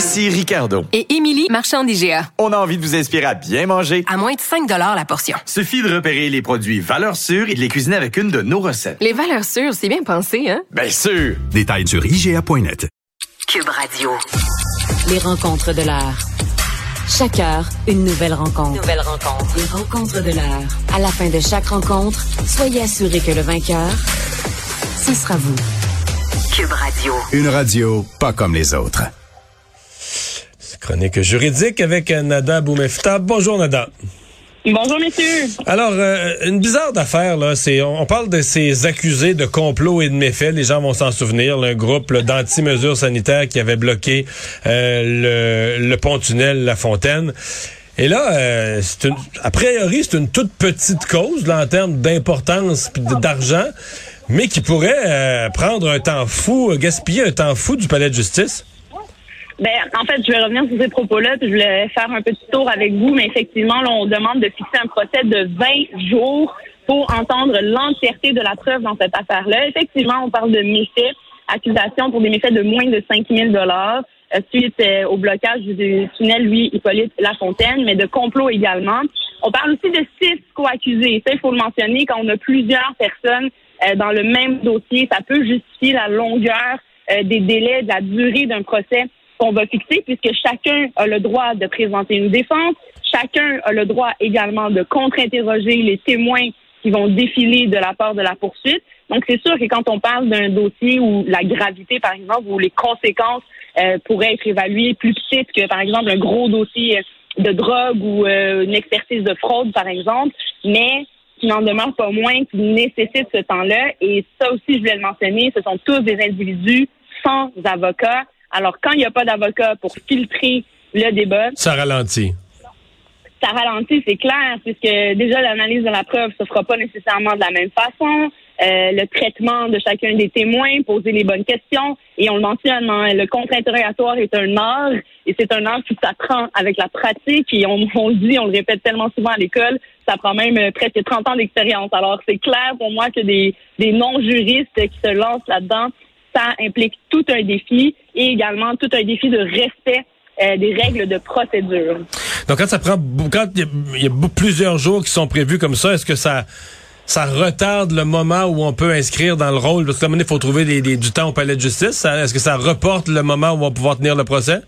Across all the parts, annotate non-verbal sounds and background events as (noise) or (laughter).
Ici Ricardo. Et Émilie, marchand d'IGA. On a envie de vous inspirer à bien manger. À moins de 5 la portion. Suffit de repérer les produits valeurs sûres et de les cuisiner avec une de nos recettes. Les valeurs sûres, c'est bien pensé, hein? Bien sûr! Détails sur IGA.net. Cube Radio. Les rencontres de l'art. Chaque heure, une nouvelle rencontre. Nouvelle rencontre. Les rencontres de l'art. À la fin de chaque rencontre, soyez assurés que le vainqueur, ce sera vous. Cube Radio. Une radio pas comme les autres. Chronique juridique avec Nada Boumefta. Bonjour Nada. Bonjour messieurs. Alors, euh, une bizarre d'affaire, là, c'est on, parle de ces accusés de complot et de méfaits, les gens vont s'en souvenir, un groupe d'anti-mesures sanitaires qui avait bloqué euh, le, le pont-tunnel La Fontaine. Et là, euh, une, a priori, c'est une toute petite cause là, en termes d'importance et d'argent, mais qui pourrait prendre un temps fou, gaspiller un temps fou du palais de justice. Ben, en fait, je vais revenir sur ces propos-là, puis je voulais faire un petit tour avec vous, mais effectivement, là, on demande de fixer un procès de 20 jours pour entendre l'entièreté de la preuve dans cette affaire-là. Effectivement, on parle de méfaits, accusations pour des méfaits de moins de 5 000 dollars euh, suite euh, au blocage du tunnel Louis Hippolyte Lafontaine, mais de complot également. On parle aussi de six co-accusés. Ça, il faut le mentionner, quand on a plusieurs personnes euh, dans le même dossier, ça peut justifier la longueur des délais, de la durée d'un procès qu'on va fixer, puisque chacun a le droit de présenter une défense, chacun a le droit également de contre-interroger les témoins qui vont défiler de la part de la poursuite. Donc, c'est sûr que quand on parle d'un dossier où la gravité, par exemple, ou les conséquences euh, pourraient être évaluées plus petites que, par exemple, un gros dossier de drogue ou euh, une expertise de fraude, par exemple, mais qui n'en demeure pas moins, qui nécessite ce temps-là. Et ça aussi, je voulais le mentionner, ce sont tous des individus sans avocat alors, quand il n'y a pas d'avocat pour filtrer le débat... Ça ralentit. Ça ralentit, c'est clair, puisque déjà l'analyse de la preuve se fera pas nécessairement de la même façon. Euh, le traitement de chacun des témoins, poser les bonnes questions. Et on le mentionne, hein, le contre-interrogatoire est un art, et c'est un art qui s'apprend avec la pratique. Et on, (laughs) on, le dit, on le répète tellement souvent à l'école, ça prend même euh, presque 30 ans d'expérience. Alors c'est clair pour moi que des, des non-juristes qui se lancent là-dedans ça implique tout un défi et également tout un défi de respect euh, des règles de procédure. Donc quand ça prend quand il y, a plusieurs jours qui sont prévus comme ça, est-ce que ça ça retarde le moment où on peut inscrire dans le rôle? Parce que il faut trouver du temps au palais de justice. Est-ce que ça reporte le moment où on va pouvoir tenir le procès?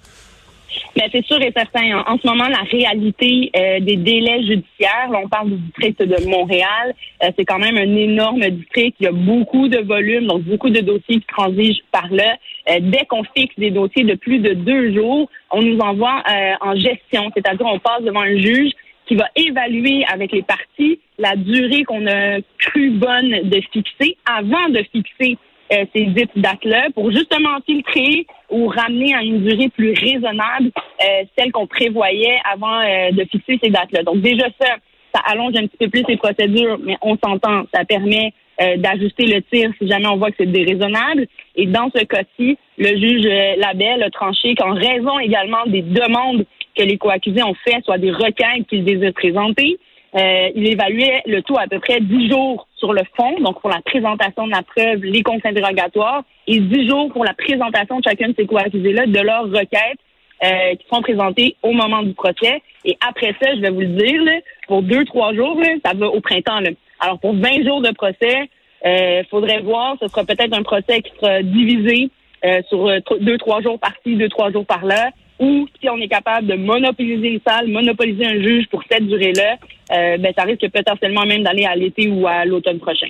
Mais c'est sûr et certain. En, ce moment, la réalité euh, des délais judiciaires, on parle du district de Montréal, euh, c'est quand même un énorme district. Il y a beaucoup de volume, donc beaucoup de dossiers qui transigent par là. Euh, dès qu'on fixe des dossiers de plus de deux jours, on nous envoie en gestion, c'est-à-dire on passe devant un juge qui va évaluer avec les parties la durée qu'on a cru bonne de fixer avant de fixer euh, ces dites dates-là pour justement filtrer ou ramener à une durée plus raisonnable euh, celle qu'on prévoyait avant euh, de fixer ces dates-là. Donc déjà ça, ça allonge un petit peu plus les procédures, mais on s'entend, ça permet d'ajuster le tir si jamais on voit que c'est déraisonnable. Et dans ce cas-ci, le juge Labelle a tranché qu'en raison également des demandes que les coaccusés ont fait, soit des requêtes qu'ils désirent présenter, euh, il évaluait le tout à peu près dix jours sur le fond, donc pour la présentation de la preuve, les comptes interrogatoires, et dix jours pour la présentation de chacun de ces co-accusés-là de leurs requêtes euh, qui sont présentées au moment du procès. Et après ça, je vais vous le dire, pour deux, trois jours, ça va au printemps. Alors pour 20 jours de procès, euh, faudrait voir, ce sera peut-être un procès qui sera divisé euh, sur deux, trois jours par-ci, deux, trois jours par-là ou si on est capable de monopoliser une salle, monopoliser un juge pour cette durée-là, euh, ben, ça risque potentiellement même d'aller à l'été ou à l'automne prochain.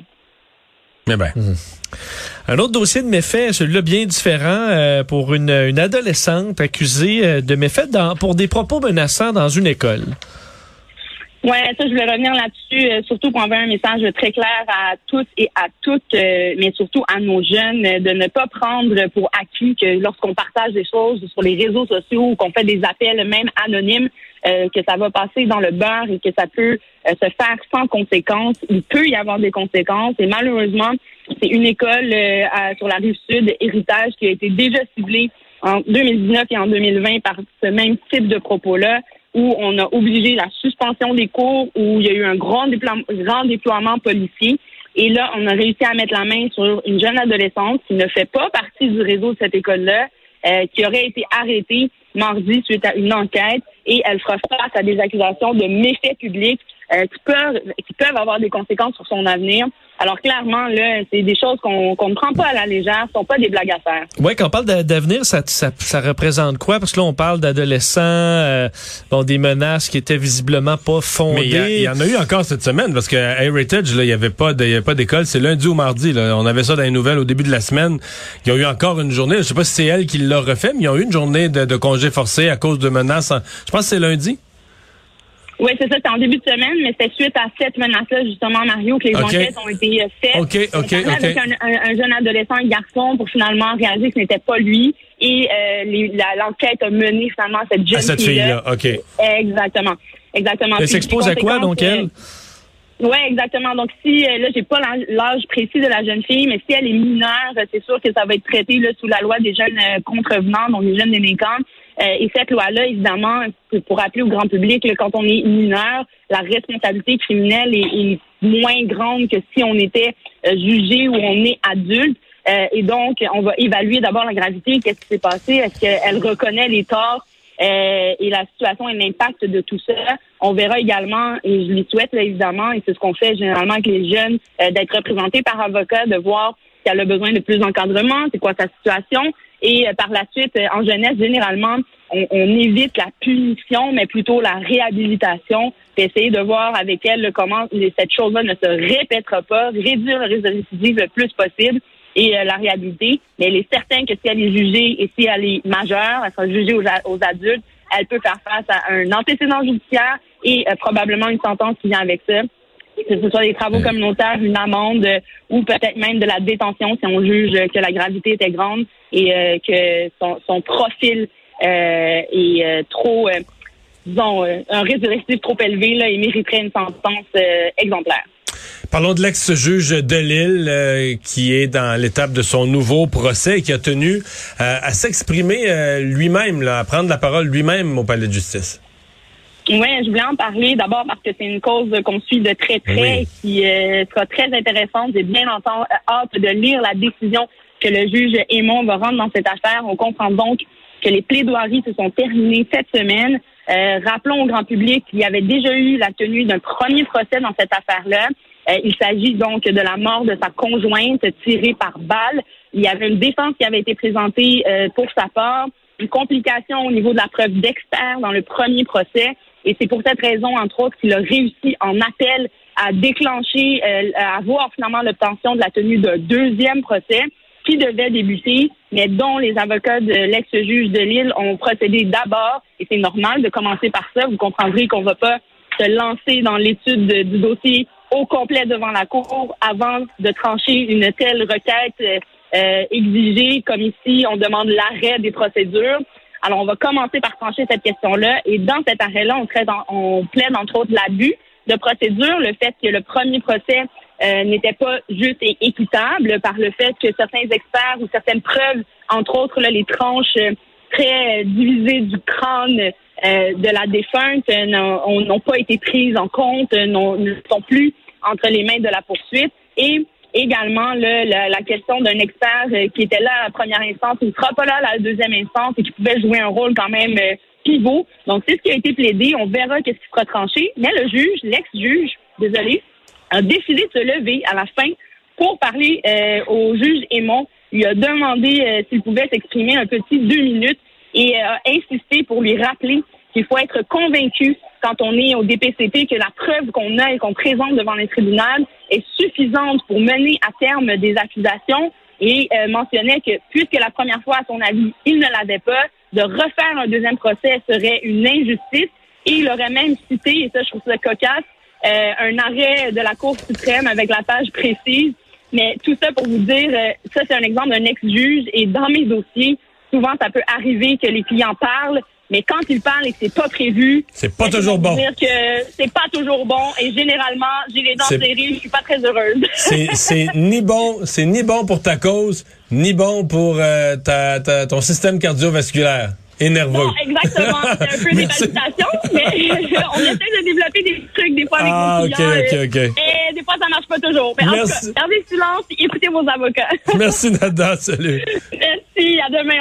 Eh ben. Mhm. Un autre dossier de méfaits, celui-là bien différent, euh, pour une, adolescente accusée euh, de méfaits pour des propos menaçants dans une école. Ouais, ça, je voulais revenir là-dessus, euh, surtout pour envoyer un message très clair à tous et à toutes, euh, mais surtout à nos jeunes, euh, de ne pas prendre pour acquis que lorsqu'on partage des choses sur les réseaux sociaux ou qu'on fait des appels même anonymes, que ça va passer dans le beurre et que ça peut se faire sans conséquences. Il peut y avoir des conséquences et malheureusement, c'est une école sur la rive sud, Héritage, qui a été déjà ciblée en 2019 et en 2020 par ce même type de propos-là où on a obligé la suspension des cours, où il y a eu un grand, déploiement, policier. Et là, on a réussi à mettre la main sur une jeune adolescente qui ne fait pas partie du réseau de cette école-là, euh, qui aurait été arrêtée mardi suite à une enquête et elle fera face à des accusations de méfaits publics euh, qui peuvent qui peuvent avoir des conséquences sur son avenir. Alors clairement, là, c'est des choses qu'on ne prend pas à la légère, ce sont pas des blagues à faire. Oui, quand on parle d'avenir, ça, ça, ça, représente quoi? Parce que là, on parle d'adolescents, euh, bon, des menaces qui étaient visiblement pas fondées. Mais il y, en a eu encore cette semaine, parce que Heritage, il n'y avait pas d'école, c'est lundi ou mardi. Là. On avait ça dans les nouvelles au début de la semaine. Il y a eu encore une journée, je sais pas si c'est elle qui l'a refait, mais il y a eu une journée de, de congé forcé à cause de menaces. je pense que c'est lundi. Oui, c'est ça, c'était en début de semaine, mais c'était suite à cette menace-là, justement, Mario, que les enquêtes ont été euh, faites. OK, OK, OK. avec un, jeune adolescent, un garçon, pour finalement réaliser que ce n'était pas lui. Et euh, l'enquête a mené finalement à cette jeune à cette fille-là. OK. Exactement. Exactement. Elle s'expose à quoi, donc, elle? Oui, exactement. Donc, si, euh, là, j'ai pas l'âge précis de la jeune fille, mais si elle est mineure, c'est sûr que ça va être traité là, sous la loi des jeunes contrevenants, donc les jeunes délinquants. Euh, et cette loi-là, évidemment, pour rappeler au grand public, quand on est mineur, la responsabilité criminelle est, moins grande que si on était euh, jugé ou on est adulte. Euh, et donc, on va évaluer d'abord la gravité, qu'est-ce qui s'est passé, est-ce qu'elle reconnaît les torts et la situation et l'impact de tout ça. On verra également, et je lui souhaite évidemment, et c'est ce qu'on fait généralement avec les jeunes, d'être représentés par avocat, de voir si elle a besoin de plus d'encadrement, c'est quoi sa situation, et euh, par la suite, euh, en jeunesse, généralement, on, évite la punition, mais plutôt la réhabilitation, d'essayer de voir avec elle comment cette chose-là ne se répétera pas, réduire le risque de récidive le plus possible et euh, la réhabiliter. Mais elle est certaine que si elle est jugée et si elle est majeure, elle sera jugée aux, adultes, elle peut faire face à un antécédent judiciaire et probablement une sentence qui vient avec ça que ce soit des travaux communautaires, une amende ou peut-être même de la détention si on juge que la gravité était grande et euh, que son, profil euh, est euh, trop, disons, un risque de récidive trop élevé là, et mériterait une sentence exemplaire. Parlons de l'ex-juge de Lille qui est dans l'étape de son nouveau procès et qui a tenu à s'exprimer lui-même, à prendre la parole lui-même au palais de justice. Oui, je voulais en parler d'abord parce que c'est une cause qu'on suit de très près, qui euh, sera très intéressante. J'ai bien entendu, hâte de lire la décision que le juge Aymon va rendre dans cette affaire. On comprend donc que les plaidoiries se sont terminées cette semaine. Euh, rappelons au grand public qu'il y avait déjà eu la tenue d'un premier procès dans cette affaire-là. Euh, il s'agit donc de la mort de sa conjointe tirée par balle. Il y avait une défense qui avait été présentée pour sa part, une complication au niveau de la preuve d'expert dans le premier procès. Et c'est pour cette raison, entre autres, qu'il a réussi en appel à déclencher, euh, à avoir finalement l'obtention de la tenue d'un deuxième procès qui devait débuter, mais dont les avocats de l'ex-juge de Lille ont procédé d'abord, et c'est normal de commencer par ça. Vous comprendrez qu'on ne va pas se lancer dans l'étude du dossier au complet devant la Cour avant de trancher une telle requête euh, exigée, comme ici, on demande l'arrêt des procédures. Alors, on va commencer par trancher cette question-là. Et dans cet arrêt-là, on, on plaide entre autres l'abus de procédure, le fait que le premier procès euh, n'était pas juste et équitable par le fait que certains experts ou certaines preuves, entre autres là, les tranches euh, très divisées du crâne euh, de la défunte, n'ont pas été prises en compte, ne sont plus entre les mains de la poursuite. Et également la, la, question d'un expert euh, qui était là à la première instance, qui ne sera pas là à la deuxième instance et qui pouvait jouer un rôle quand même euh, pivot. Donc, c'est ce qui a été plaidé. On verra qu'est-ce qui sera tranché. Mais le juge, l'ex-juge, désolé, a décidé de se lever à la fin pour parler euh, au juge Aymon. Il a demandé s'il pouvait s'exprimer un petit deux minutes et a insisté pour lui rappeler qu'il faut être convaincu quand on est au DPCP que la preuve qu'on a et qu'on présente devant les tribunaux est suffisante pour mener à terme des accusations et euh, mentionnait que puisque la première fois, à son avis, il ne l'avait pas, de refaire un deuxième procès serait une injustice Et il aurait même cité, et ça je trouve ça cocasse, euh, un arrêt de la Cour suprême avec la page précise. Mais tout ça pour vous dire, euh, ça c'est un exemple d'un ex-juge. Et dans mes dossiers, souvent ça peut arriver que les clients parlent, mais quand ils parlent et que c'est pas prévu, C'est pas ben, toujours bon. dire que c'est pas toujours bon. Et généralement, j'ai les dents serrées, je suis pas très heureuse. (laughs) C'est ni bon, c'est ni bon pour ta cause, ni bon pour euh, ta, ta- ton système cardiovasculaire et nerveux. Non, exactement. (laughs) C'est un peu des Merci. palpitations, mais (laughs) on essaie de développer des trucs des fois avec Ah, nos ok, clients. ok, euh, ok. Et des fois, ça marche pas toujours. Mais en tout Merci. cas, gardez le silence et écoutez vos avocats. Merci Nada, salut. Merci, à demain.